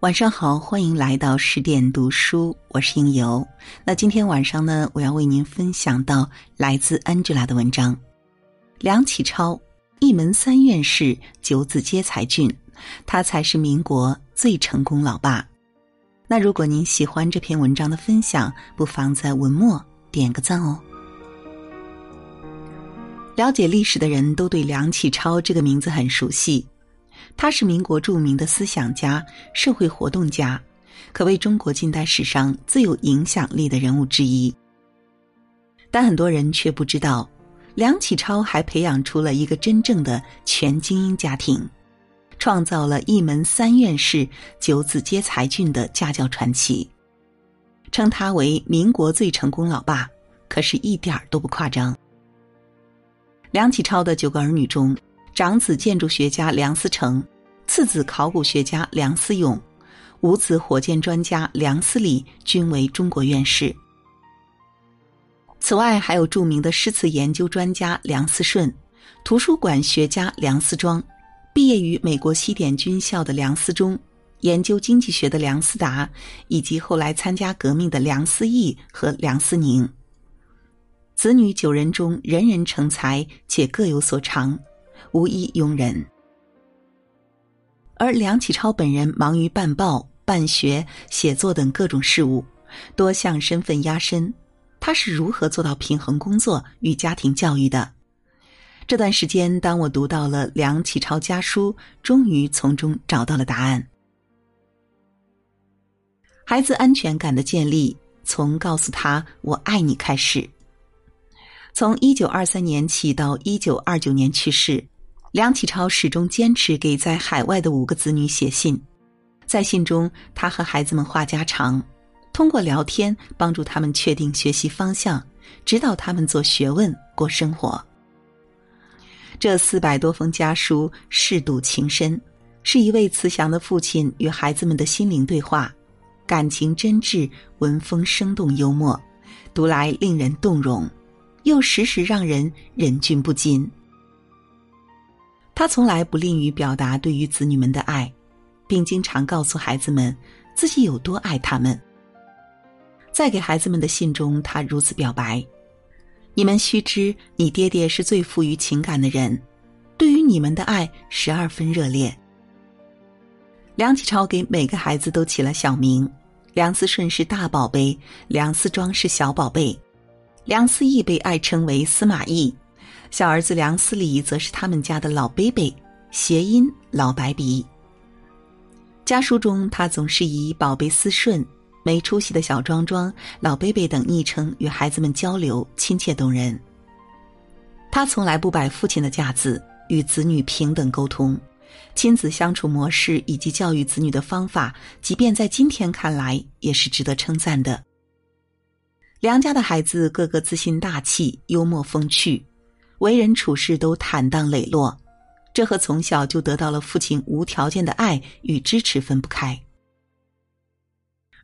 晚上好，欢迎来到十点读书，我是应由。那今天晚上呢，我要为您分享到来自 Angela 的文章。梁启超，一门三院士，九子皆才俊，他才是民国最成功老爸。那如果您喜欢这篇文章的分享，不妨在文末点个赞哦。了解历史的人都对梁启超这个名字很熟悉。他是民国著名的思想家、社会活动家，可谓中国近代史上最有影响力的人物之一。但很多人却不知道，梁启超还培养出了一个真正的全精英家庭，创造了一门三院士、九子皆才俊的家教传奇。称他为民国最成功老爸，可是一点儿都不夸张。梁启超的九个儿女中，长子建筑学家梁思成，次子考古学家梁思永，五子火箭专家梁思礼均为中国院士。此外，还有著名的诗词研究专家梁思顺，图书馆学家梁思庄，毕业于美国西点军校的梁思忠，研究经济学的梁思达，以及后来参加革命的梁思义和梁思宁。子女九人中，人人成才，且各有所长。无一庸人，而梁启超本人忙于办报、办学、写作等各种事务，多项身份压身。他是如何做到平衡工作与家庭教育的？这段时间，当我读到了梁启超家书，终于从中找到了答案。孩子安全感的建立，从告诉他“我爱你”开始。从一九二三年起到一九二九年去世。梁启超始终坚持给在海外的五个子女写信，在信中，他和孩子们话家常，通过聊天帮助他们确定学习方向，指导他们做学问、过生活。这四百多封家书，舐犊情深，是一位慈祥的父亲与孩子们的心灵对话，感情真挚，文风生动幽默，读来令人动容，又时时让人忍俊不禁。他从来不吝于表达对于子女们的爱，并经常告诉孩子们自己有多爱他们。在给孩子们的信中，他如此表白：“你们须知，你爹爹是最富于情感的人，对于你们的爱十二分热烈。”梁启超给每个孩子都起了小名：梁思顺是大宝贝，梁思庄是小宝贝，梁思义被爱称为司马懿。小儿子梁思礼则是他们家的老 baby，，谐音老白鼻。家书中，他总是以“宝贝思顺”“没出息的小庄庄”“老贝贝”等昵称与孩子们交流，亲切动人。他从来不摆父亲的架子，与子女平等沟通，亲子相处模式以及教育子女的方法，即便在今天看来，也是值得称赞的。梁家的孩子个个自信大气，幽默风趣。为人处事都坦荡磊落，这和从小就得到了父亲无条件的爱与支持分不开。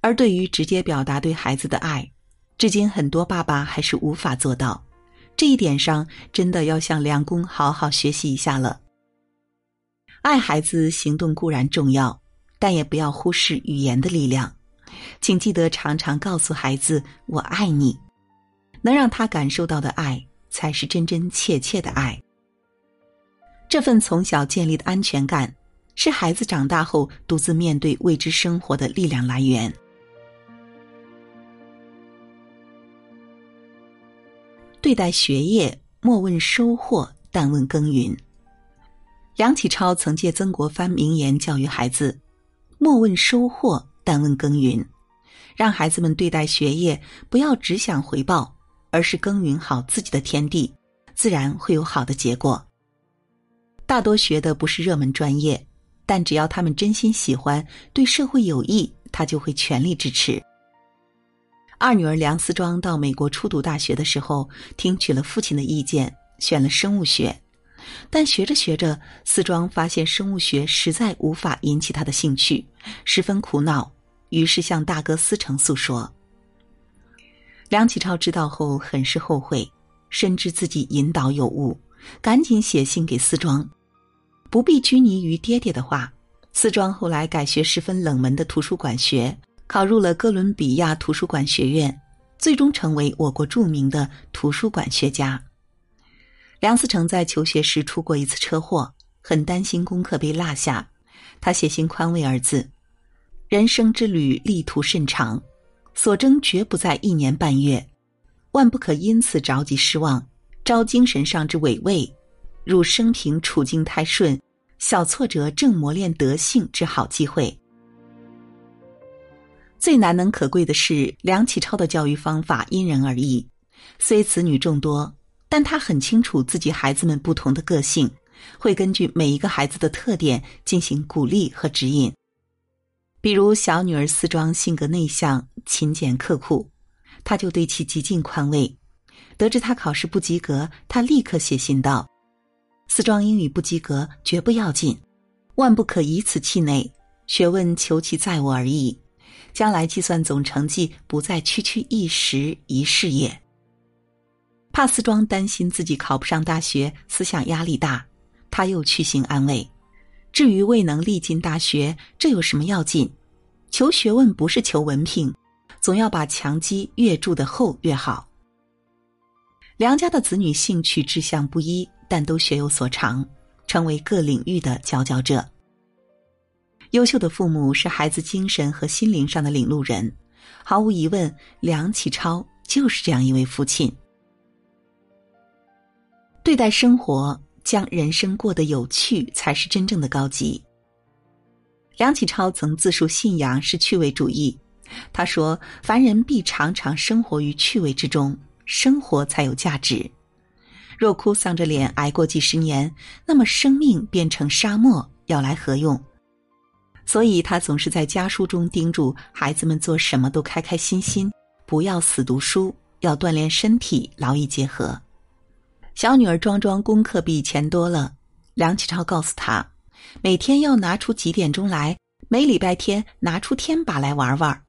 而对于直接表达对孩子的爱，至今很多爸爸还是无法做到。这一点上，真的要向梁公好好学习一下了。爱孩子，行动固然重要，但也不要忽视语言的力量。请记得常常告诉孩子“我爱你”，能让他感受到的爱。才是真真切切的爱。这份从小建立的安全感，是孩子长大后独自面对未知生活的力量来源。对待学业，莫问收获，但问耕耘。梁启超曾借曾国藩名言教育孩子：“莫问收获，但问耕耘。”让孩子们对待学业，不要只想回报。而是耕耘好自己的天地，自然会有好的结果。大多学的不是热门专业，但只要他们真心喜欢，对社会有益，他就会全力支持。二女儿梁思庄到美国初读大学的时候，听取了父亲的意见，选了生物学。但学着学着，思庄发现生物学实在无法引起他的兴趣，十分苦恼，于是向大哥思成诉说。梁启超知道后很是后悔，深知自己引导有误，赶紧写信给思庄，不必拘泥于爹爹的话，思庄后来改学十分冷门的图书馆学，考入了哥伦比亚图书馆学院，最终成为我国著名的图书馆学家。梁思成在求学时出过一次车祸，很担心功课被落下，他写信宽慰儿子：“人生之旅，力途甚长，所争绝不在一年半月，万不可因此着急失望，招精神上之委慰。汝生平处境太顺。”小挫折正磨练德性之好机会。最难能可贵的是，梁启超的教育方法因人而异。虽子女众多，但他很清楚自己孩子们不同的个性，会根据每一个孩子的特点进行鼓励和指引。比如小女儿思庄性格内向、勤俭刻苦，他就对其极尽宽慰。得知他考试不及格，他立刻写信道。思庄英语不及格，绝不要紧，万不可以此气馁。学问求其在我而已，将来计算总成绩，不再区区一时一事也。怕思庄担心自己考不上大学，思想压力大，他又去信安慰。至于未能力进大学，这有什么要紧？求学问不是求文凭，总要把墙基越筑的厚越好。梁家的子女兴趣志向不一。但都学有所长，成为各领域的佼佼者。优秀的父母是孩子精神和心灵上的领路人，毫无疑问，梁启超就是这样一位父亲。对待生活，将人生过得有趣，才是真正的高级。梁启超曾自述信仰是趣味主义，他说：“凡人必常常生活于趣味之中，生活才有价值。”若哭丧着脸挨过几十年，那么生命变成沙漠，要来何用？所以他总是在家书中叮嘱孩子们做什么都开开心心，不要死读书，要锻炼身体，劳逸结合。小女儿庄庄功课比以前多了，梁启超告诉她，每天要拿出几点钟来，每礼拜天拿出天把来玩玩，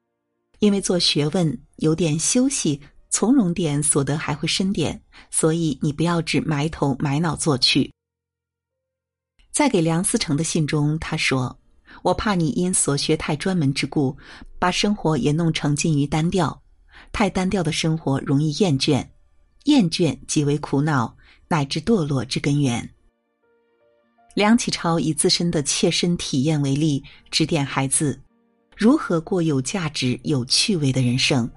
因为做学问有点休息。从容点，所得还会深点，所以你不要只埋头埋脑做去。在给梁思成的信中，他说：“我怕你因所学太专门之故，把生活也弄成近于单调。太单调的生活容易厌倦，厌倦即为苦恼乃至堕落之根源。”梁启超以自身的切身体验为例，指点孩子如何过有价值、有趣味的人生。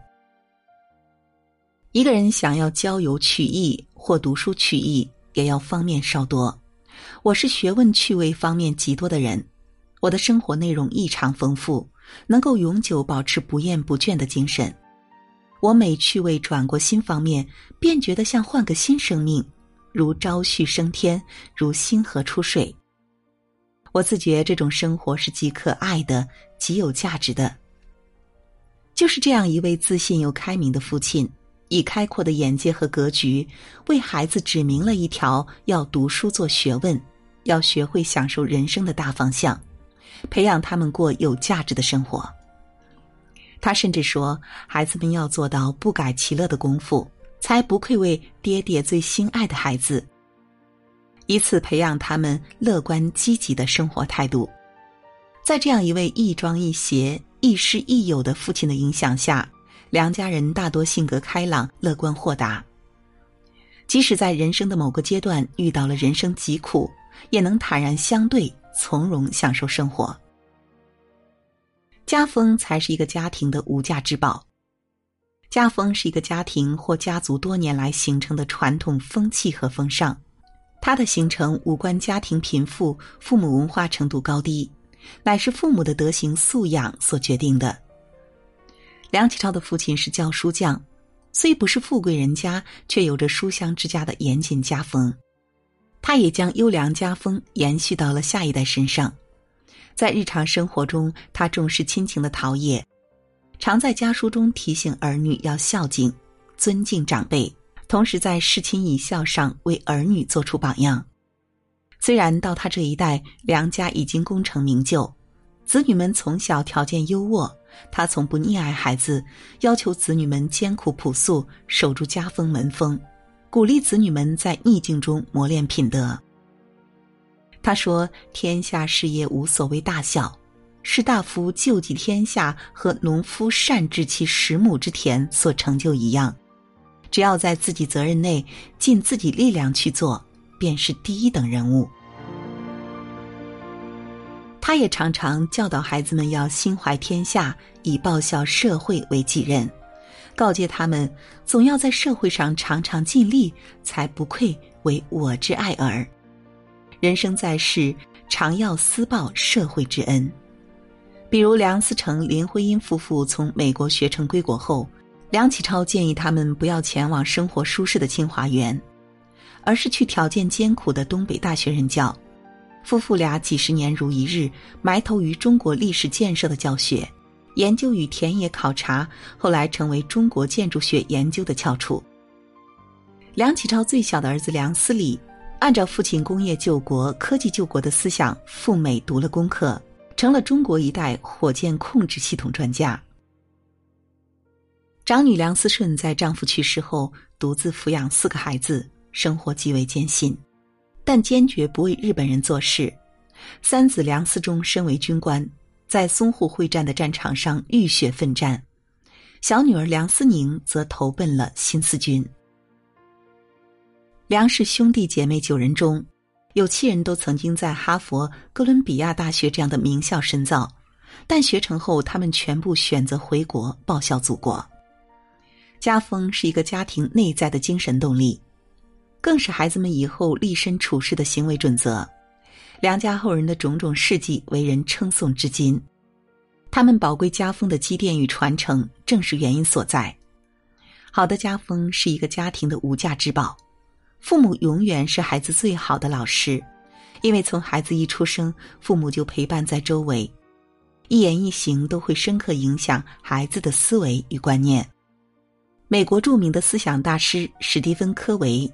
一个人想要交友取义或读书取义，也要方面稍多。我是学问趣味方面极多的人，我的生活内容异常丰富，能够永久保持不厌不倦的精神。我每趣味转过新方面，便觉得像换个新生命，如朝旭升天，如星河出水。我自觉这种生活是极可爱的，极有价值的。就是这样一位自信又开明的父亲。以开阔的眼界和格局，为孩子指明了一条要读书做学问、要学会享受人生的大方向，培养他们过有价值的生活。他甚至说，孩子们要做到不改其乐的功夫，才不愧为爹爹最心爱的孩子。以此培养他们乐观积极的生活态度。在这样一位亦庄亦谐、亦师亦友的父亲的影响下。梁家人大多性格开朗、乐观豁达，即使在人生的某个阶段遇到了人生疾苦，也能坦然相对、从容享受生活。家风才是一个家庭的无价之宝。家风是一个家庭或家族多年来形成的传统风气和风尚，它的形成无关家庭贫富、父母文化程度高低，乃是父母的德行素养所决定的。梁启超的父亲是教书匠，虽不是富贵人家，却有着书香之家的严谨家风。他也将优良家风延续到了下一代身上。在日常生活中，他重视亲情的陶冶，常在家书中提醒儿女要孝敬、尊敬长辈，同时在事亲以孝上为儿女做出榜样。虽然到他这一代，梁家已经功成名就，子女们从小条件优渥。他从不溺爱孩子，要求子女们艰苦朴素，守住家风门风，鼓励子女们在逆境中磨练品德。他说：“天下事业无所谓大小，士大夫救济天下和农夫善治其十亩之田所成就一样，只要在自己责任内尽自己力量去做，便是第一等人物。”他也常常教导孩子们要心怀天下，以报效社会为己任，告诫他们总要在社会上常常尽力，才不愧为我之爱儿。人生在世，常要思报社会之恩。比如梁思成、林徽因夫妇从美国学成归国后，梁启超建议他们不要前往生活舒适的清华园，而是去条件艰苦的东北大学任教。夫妇俩几十年如一日，埋头于中国历史建设的教学、研究与田野考察，后来成为中国建筑学研究的翘楚。梁启超最小的儿子梁思礼。按照父亲工业救国、科技救国的思想赴美读了功课，成了中国一代火箭控制系统专家。长女梁思顺在丈夫去世后独自抚养四个孩子，生活极为艰辛，但坚决不为日本人做事。三子梁思忠身为军官，在淞沪会战的战场上浴血奋战；小女儿梁思宁则投奔了新四军。梁氏兄弟姐妹九人中，有七人都曾经在哈佛、哥伦比亚大学这样的名校深造，但学成后，他们全部选择回国报效祖国。家风是一个家庭内在的精神动力，更是孩子们以后立身处世的行为准则。梁家后人的种种事迹为人称颂至今，他们宝贵家风的积淀与传承，正是原因所在。好的家风是一个家庭的无价之宝。父母永远是孩子最好的老师，因为从孩子一出生，父母就陪伴在周围，一言一行都会深刻影响孩子的思维与观念。美国著名的思想大师史蒂芬·科维，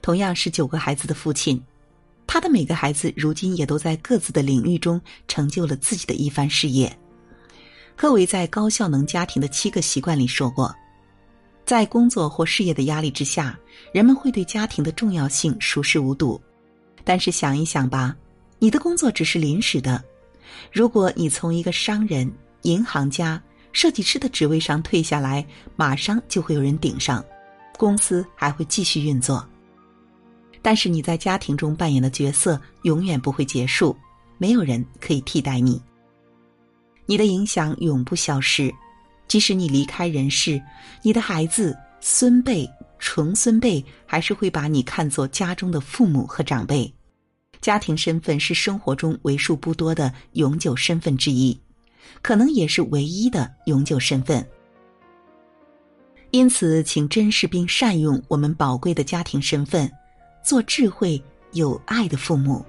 同样是九个孩子的父亲，他的每个孩子如今也都在各自的领域中成就了自己的一番事业。科维在《高效能家庭的七个习惯》里说过。在工作或事业的压力之下，人们会对家庭的重要性熟视无睹。但是想一想吧，你的工作只是临时的。如果你从一个商人、银行家、设计师的职位上退下来，马上就会有人顶上，公司还会继续运作。但是你在家庭中扮演的角色永远不会结束，没有人可以替代你。你的影响永不消失。即使你离开人世，你的孩子、孙辈、重孙辈还是会把你看作家中的父母和长辈。家庭身份是生活中为数不多的永久身份之一，可能也是唯一的永久身份。因此，请珍视并善用我们宝贵的家庭身份，做智慧有爱的父母。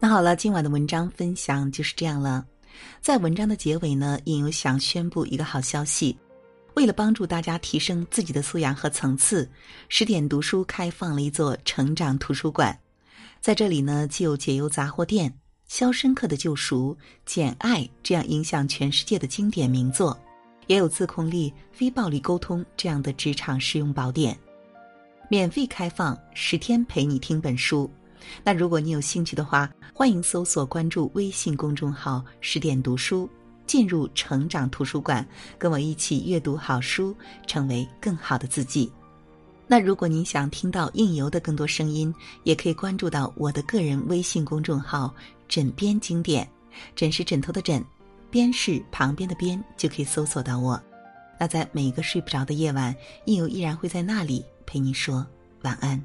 那好了，今晚的文章分享就是这样了。在文章的结尾呢，应有想宣布一个好消息：为了帮助大家提升自己的素养和层次，十点读书开放了一座成长图书馆。在这里呢，既有解忧杂货店、肖申克的救赎、简爱这样影响全世界的经典名作，也有自控力、非暴力沟通这样的职场实用宝典。免费开放十天，陪你听本书。那如果你有兴趣的话，欢迎搜索关注微信公众号“十点读书”，进入成长图书馆，跟我一起阅读好书，成为更好的自己。那如果您想听到应由的更多声音，也可以关注到我的个人微信公众号“枕边经典”，枕是枕头的枕，边是旁边的边，就可以搜索到我。那在每个睡不着的夜晚，应由依然会在那里陪你说晚安。